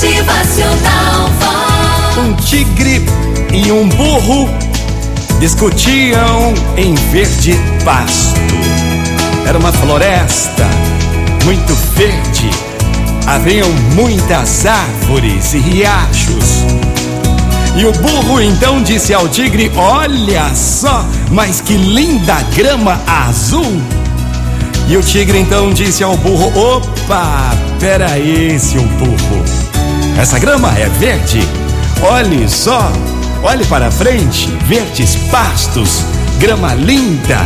Motivacional. Um tigre e um burro discutiam em verde pasto. Era uma floresta muito verde. Haviam muitas árvores e riachos. E o burro então disse ao tigre: Olha só, mas que linda grama azul! E o tigre então disse ao burro: Opa, peraí, seu burro. Essa grama é verde. Olhe só, olhe para frente, verdes pastos, grama linda.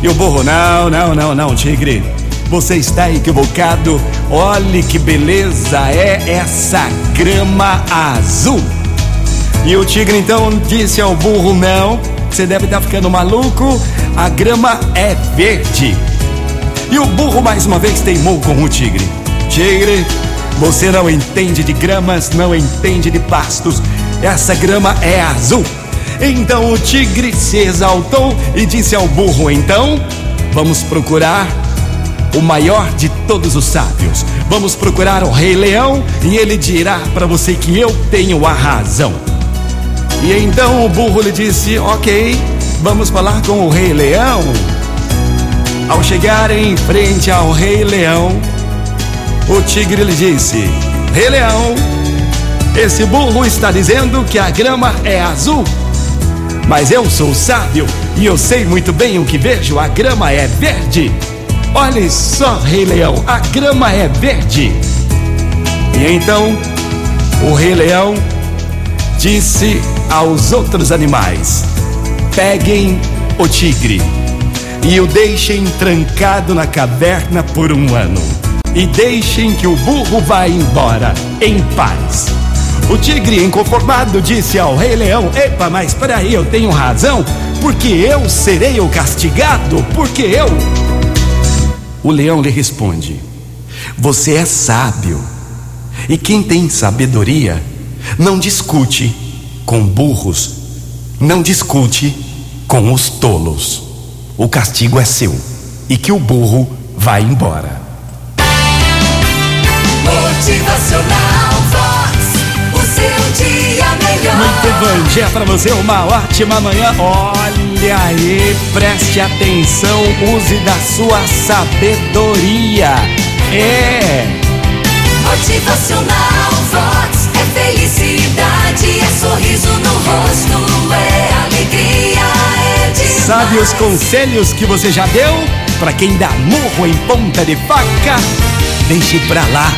E o burro: Não, não, não, não, tigre. Você está equivocado. Olhe que beleza é essa grama azul. E o tigre então disse ao burro: Não, você deve estar ficando maluco. A grama é verde. E o burro mais uma vez teimou com o tigre: Tigre, você não entende de gramas, não entende de pastos. Essa grama é azul. Então o tigre se exaltou e disse ao burro: Então, vamos procurar o maior de todos os sábios. Vamos procurar o Rei Leão e ele dirá para você que eu tenho a razão. E então o burro lhe disse: Ok, vamos falar com o Rei Leão. Ao chegar em frente ao Rei Leão, o tigre lhe disse: Rei Leão, esse burro está dizendo que a grama é azul. Mas eu sou sábio e eu sei muito bem o que vejo: a grama é verde. Olhe só, Rei Leão, a grama é verde. E então o Rei Leão disse aos outros animais: Peguem o tigre e o deixem trancado na caverna por um ano. E deixem que o burro vá embora em paz. O tigre, inconformado, disse ao Rei Leão: Epa, mas peraí, eu tenho razão, porque eu serei o castigado, porque eu. O leão lhe responde: Você é sábio, e quem tem sabedoria não discute com burros, não discute com os tolos. O castigo é seu, e que o burro vá embora. Motivacional Vox. O seu dia melhor. Muito bom dia para você, uma ótima manhã. Olha aí, preste atenção, use da sua sabedoria. É. Motivacional Vox. É felicidade, é sorriso no rosto, é alegria, é demais. Sabe os conselhos que você já deu? Pra quem dá murro em ponta de faca? Deixe pra lá,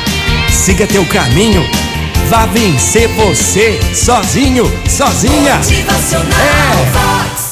siga teu caminho, vá vencer você sozinho, sozinha. Motivacional É.